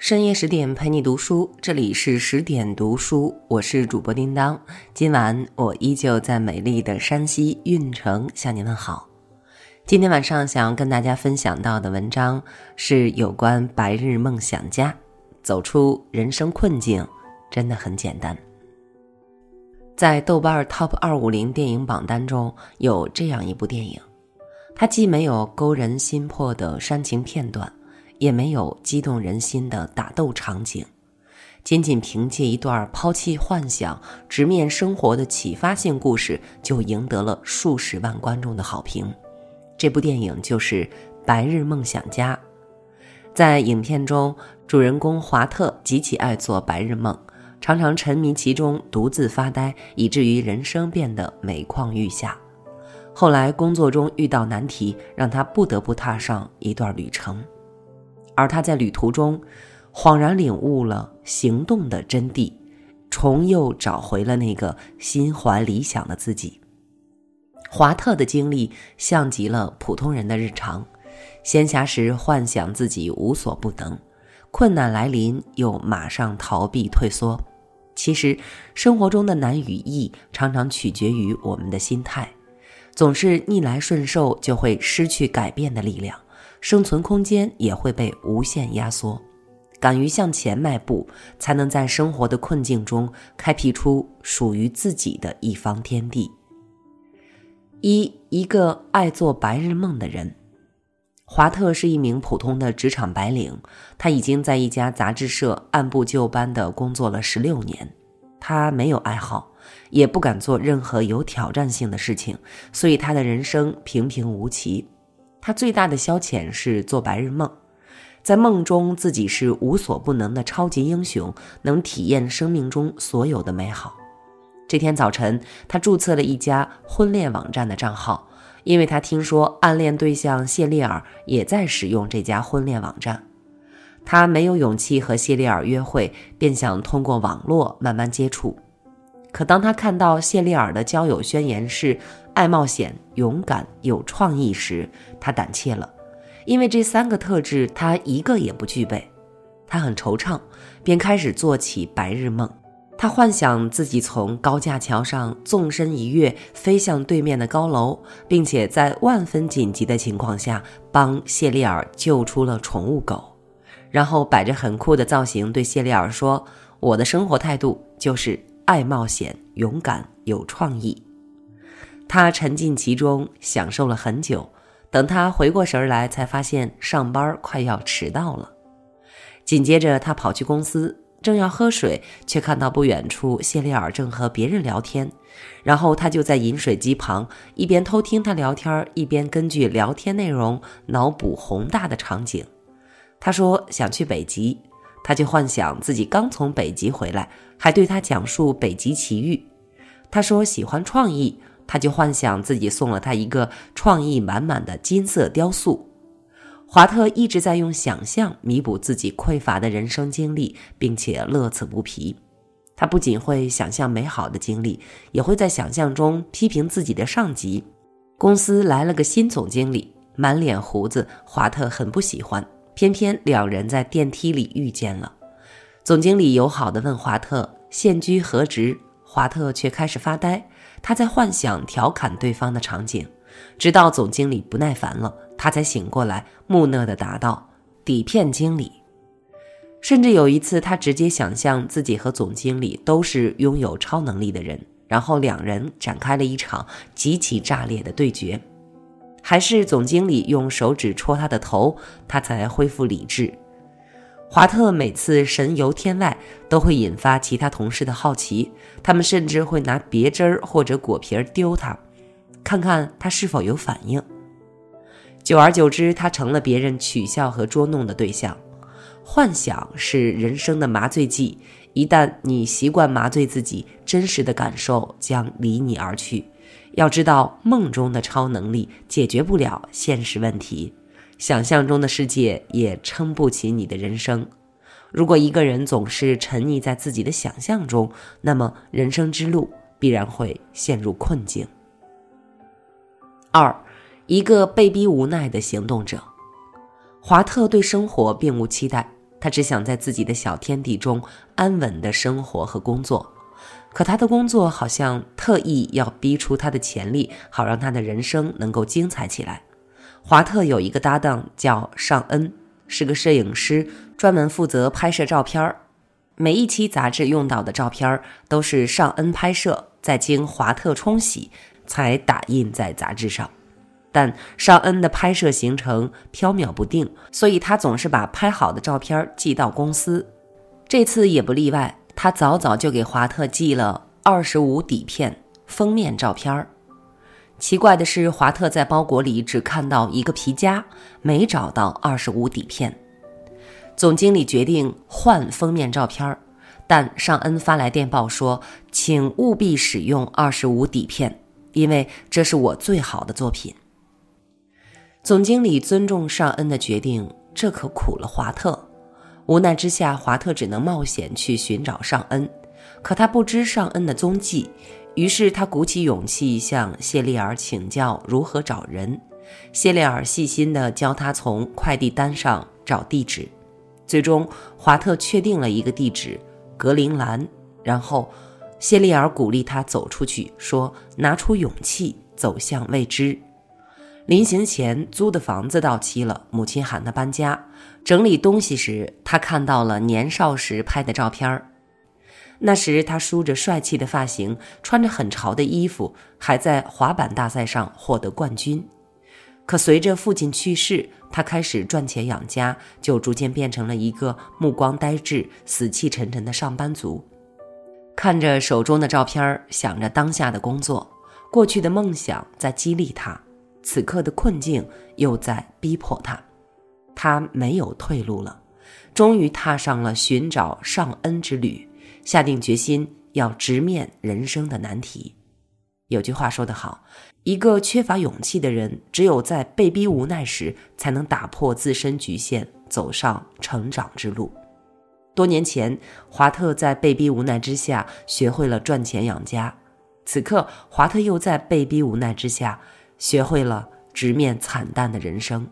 深夜十点陪你读书，这里是十点读书，我是主播叮当。今晚我依旧在美丽的山西运城向您问好。今天晚上想要跟大家分享到的文章是有关白日梦想家走出人生困境，真的很简单。在豆瓣 Top 二五零电影榜单中有这样一部电影，它既没有勾人心魄的煽情片段。也没有激动人心的打斗场景，仅仅凭借一段抛弃幻想、直面生活的启发性故事，就赢得了数十万观众的好评。这部电影就是《白日梦想家》。在影片中，主人公华特极其爱做白日梦，常常沉迷其中，独自发呆，以至于人生变得每况愈下。后来，工作中遇到难题，让他不得不踏上一段旅程。而他在旅途中，恍然领悟了行动的真谛，重又找回了那个心怀理想的自己。华特的经历像极了普通人的日常，闲暇时幻想自己无所不能，困难来临又马上逃避退缩。其实，生活中的难与易常常取决于我们的心态，总是逆来顺受，就会失去改变的力量。生存空间也会被无限压缩，敢于向前迈步，才能在生活的困境中开辟出属于自己的一方天地。一一个爱做白日梦的人，华特是一名普通的职场白领，他已经在一家杂志社按部就班地工作了十六年。他没有爱好，也不敢做任何有挑战性的事情，所以他的人生平平无奇。他最大的消遣是做白日梦，在梦中自己是无所不能的超级英雄，能体验生命中所有的美好。这天早晨，他注册了一家婚恋网站的账号，因为他听说暗恋对象谢丽尔也在使用这家婚恋网站。他没有勇气和谢丽尔约会，便想通过网络慢慢接触。可当他看到谢丽尔的交友宣言是爱冒险、勇敢、有创意时，他胆怯了，因为这三个特质他一个也不具备。他很惆怅，便开始做起白日梦。他幻想自己从高架桥上纵身一跃，飞向对面的高楼，并且在万分紧急的情况下帮谢丽尔救出了宠物狗，然后摆着很酷的造型对谢丽尔说：“我的生活态度就是。”爱冒险、勇敢、有创意，他沉浸其中，享受了很久。等他回过神来，才发现上班快要迟到了。紧接着，他跑去公司，正要喝水，却看到不远处谢丽尔正和别人聊天。然后他就在饮水机旁，一边偷听他聊天，一边根据聊天内容脑补宏大的场景。他说想去北极。他就幻想自己刚从北极回来，还对他讲述北极奇遇。他说喜欢创意，他就幻想自己送了他一个创意满满的金色雕塑。华特一直在用想象弥补自己匮乏的人生经历，并且乐此不疲。他不仅会想象美好的经历，也会在想象中批评自己的上级。公司来了个新总经理，满脸胡子，华特很不喜欢。偏偏两人在电梯里遇见了，总经理友好地问华特现居何职，华特却开始发呆，他在幻想调侃对方的场景，直到总经理不耐烦了，他才醒过来，木讷地答道：“底片经理。”甚至有一次，他直接想象自己和总经理都是拥有超能力的人，然后两人展开了一场极其炸裂的对决。还是总经理用手指戳他的头，他才恢复理智。华特每次神游天外，都会引发其他同事的好奇，他们甚至会拿别针儿或者果皮儿丢他，看看他是否有反应。久而久之，他成了别人取笑和捉弄的对象。幻想是人生的麻醉剂，一旦你习惯麻醉自己，真实的感受将离你而去。要知道，梦中的超能力解决不了现实问题，想象中的世界也撑不起你的人生。如果一个人总是沉溺在自己的想象中，那么人生之路必然会陷入困境。二，一个被逼无奈的行动者，华特对生活并无期待，他只想在自己的小天地中安稳的生活和工作。可他的工作好像特意要逼出他的潜力，好让他的人生能够精彩起来。华特有一个搭档叫尚恩，是个摄影师，专门负责拍摄照片儿。每一期杂志用到的照片儿都是尚恩拍摄，再经华特冲洗，才打印在杂志上。但尚恩的拍摄行程飘渺不定，所以他总是把拍好的照片寄到公司。这次也不例外，他早早就给华特寄了二十五底片封面照片儿。奇怪的是，华特在包裹里只看到一个皮夹，没找到二十五底片。总经理决定换封面照片儿，但尚恩发来电报说：“请务必使用二十五底片，因为这是我最好的作品。”总经理尊重尚恩的决定，这可苦了华特。无奈之下，华特只能冒险去寻找尚恩，可他不知尚恩的踪迹。于是他鼓起勇气向谢丽尔请教如何找人。谢丽尔细心地教他从快递单上找地址。最终，华特确定了一个地址——格陵兰。然后，谢丽尔鼓励他走出去，说：“拿出勇气，走向未知。”临行前，租的房子到期了，母亲喊他搬家。整理东西时，他看到了年少时拍的照片那时他梳着帅气的发型，穿着很潮的衣服，还在滑板大赛上获得冠军。可随着父亲去世，他开始赚钱养家，就逐渐变成了一个目光呆滞、死气沉沉的上班族。看着手中的照片，想着当下的工作，过去的梦想在激励他。此刻的困境又在逼迫他，他没有退路了，终于踏上了寻找上恩之旅，下定决心要直面人生的难题。有句话说得好，一个缺乏勇气的人，只有在被逼无奈时，才能打破自身局限，走上成长之路。多年前，华特在被逼无奈之下学会了赚钱养家，此刻华特又在被逼无奈之下。学会了直面惨淡的人生。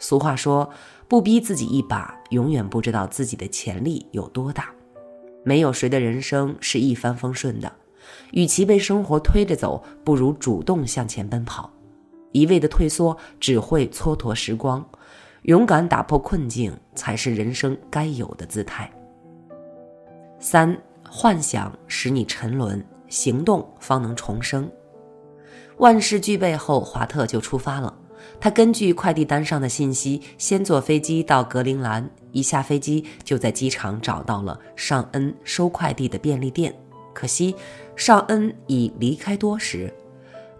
俗话说：“不逼自己一把，永远不知道自己的潜力有多大。”没有谁的人生是一帆风顺的。与其被生活推着走，不如主动向前奔跑。一味的退缩只会蹉跎时光。勇敢打破困境，才是人生该有的姿态。三，幻想使你沉沦，行动方能重生。万事俱备后，华特就出发了。他根据快递单上的信息，先坐飞机到格陵兰。一下飞机，就在机场找到了尚恩收快递的便利店。可惜，尚恩已离开多时。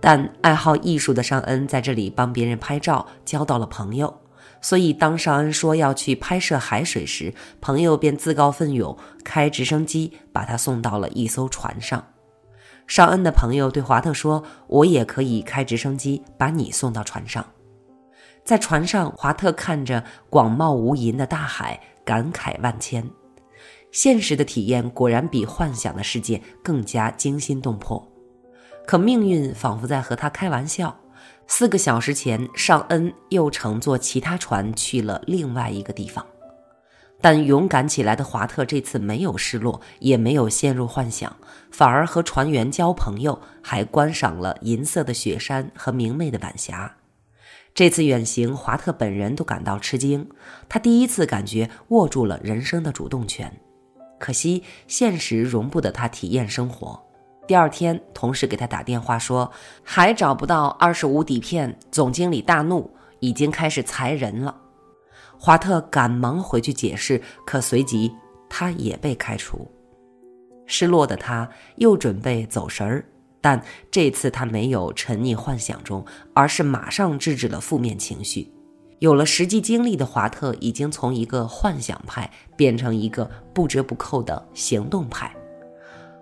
但爱好艺术的尚恩在这里帮别人拍照，交到了朋友。所以，当尚恩说要去拍摄海水时，朋友便自告奋勇开直升机把他送到了一艘船上。尚恩的朋友对华特说：“我也可以开直升机把你送到船上。”在船上，华特看着广袤无垠的大海，感慨万千。现实的体验果然比幻想的世界更加惊心动魄。可命运仿佛在和他开玩笑。四个小时前，尚恩又乘坐其他船去了另外一个地方。但勇敢起来的华特这次没有失落，也没有陷入幻想，反而和船员交朋友，还观赏了银色的雪山和明媚的晚霞。这次远行，华特本人都感到吃惊，他第一次感觉握住了人生的主动权。可惜现实容不得他体验生活。第二天，同事给他打电话说，还找不到二十五底片，总经理大怒，已经开始裁人了。华特赶忙回去解释，可随即他也被开除。失落的他又准备走神儿，但这次他没有沉溺幻想中，而是马上制止了负面情绪。有了实际经历的华特，已经从一个幻想派变成一个不折不扣的行动派。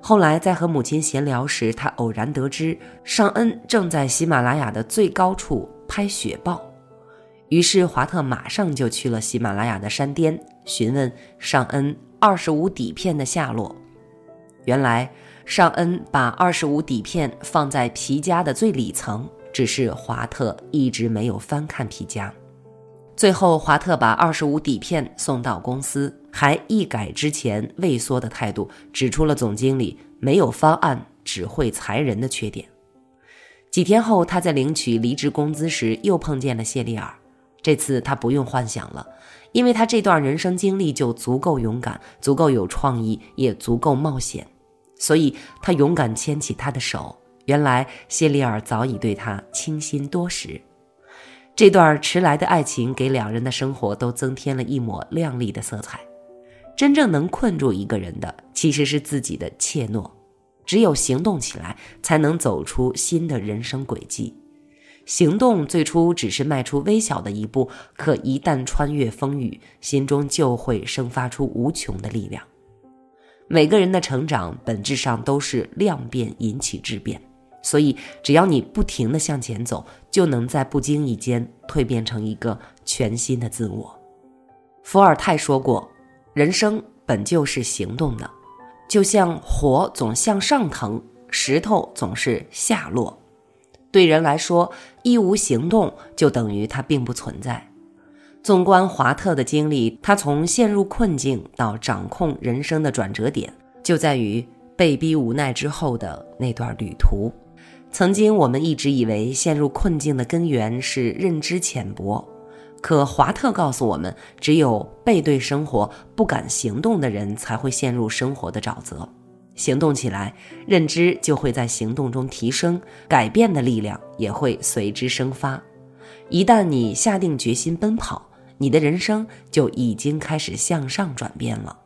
后来在和母亲闲聊时，他偶然得知尚恩正在喜马拉雅的最高处拍雪豹。于是华特马上就去了喜马拉雅的山巅，询问尚恩二十五底片的下落。原来尚恩把二十五底片放在皮夹的最里层，只是华特一直没有翻看皮夹。最后，华特把二十五底片送到公司，还一改之前畏缩的态度，指出了总经理没有方案、只会裁人的缺点。几天后，他在领取离职工资时又碰见了谢丽尔。这次他不用幻想了，因为他这段人生经历就足够勇敢、足够有创意，也足够冒险，所以他勇敢牵起她的手。原来谢丽尔早已对他倾心多时。这段迟来的爱情给两人的生活都增添了一抹亮丽的色彩。真正能困住一个人的，其实是自己的怯懦。只有行动起来，才能走出新的人生轨迹。行动最初只是迈出微小的一步，可一旦穿越风雨，心中就会生发出无穷的力量。每个人的成长本质上都是量变引起质变。所以，只要你不停地向前走，就能在不经意间蜕变成一个全新的自我。伏尔泰说过：“人生本就是行动的，就像火总向上腾，石头总是下落。对人来说，一无行动就等于它并不存在。”纵观华特的经历，他从陷入困境到掌控人生的转折点，就在于被逼无奈之后的那段旅途。曾经，我们一直以为陷入困境的根源是认知浅薄，可华特告诉我们，只有背对生活、不敢行动的人，才会陷入生活的沼泽。行动起来，认知就会在行动中提升，改变的力量也会随之生发。一旦你下定决心奔跑，你的人生就已经开始向上转变了。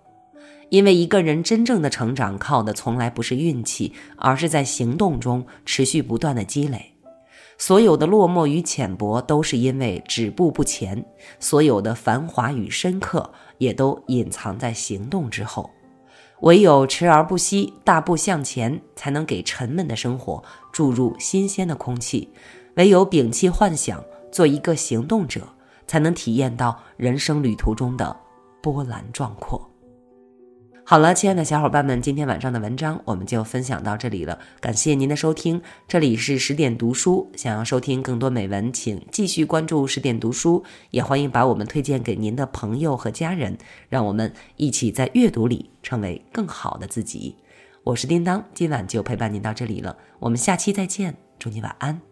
因为一个人真正的成长，靠的从来不是运气，而是在行动中持续不断的积累。所有的落寞与浅薄，都是因为止步不前；所有的繁华与深刻，也都隐藏在行动之后。唯有驰而不息，大步向前，才能给沉闷的生活注入新鲜的空气；唯有摒弃幻想，做一个行动者，才能体验到人生旅途中的波澜壮阔。好了，亲爱的小伙伴们，今天晚上的文章我们就分享到这里了。感谢您的收听，这里是十点读书。想要收听更多美文，请继续关注十点读书，也欢迎把我们推荐给您的朋友和家人，让我们一起在阅读里成为更好的自己。我是叮当，今晚就陪伴您到这里了，我们下期再见，祝你晚安。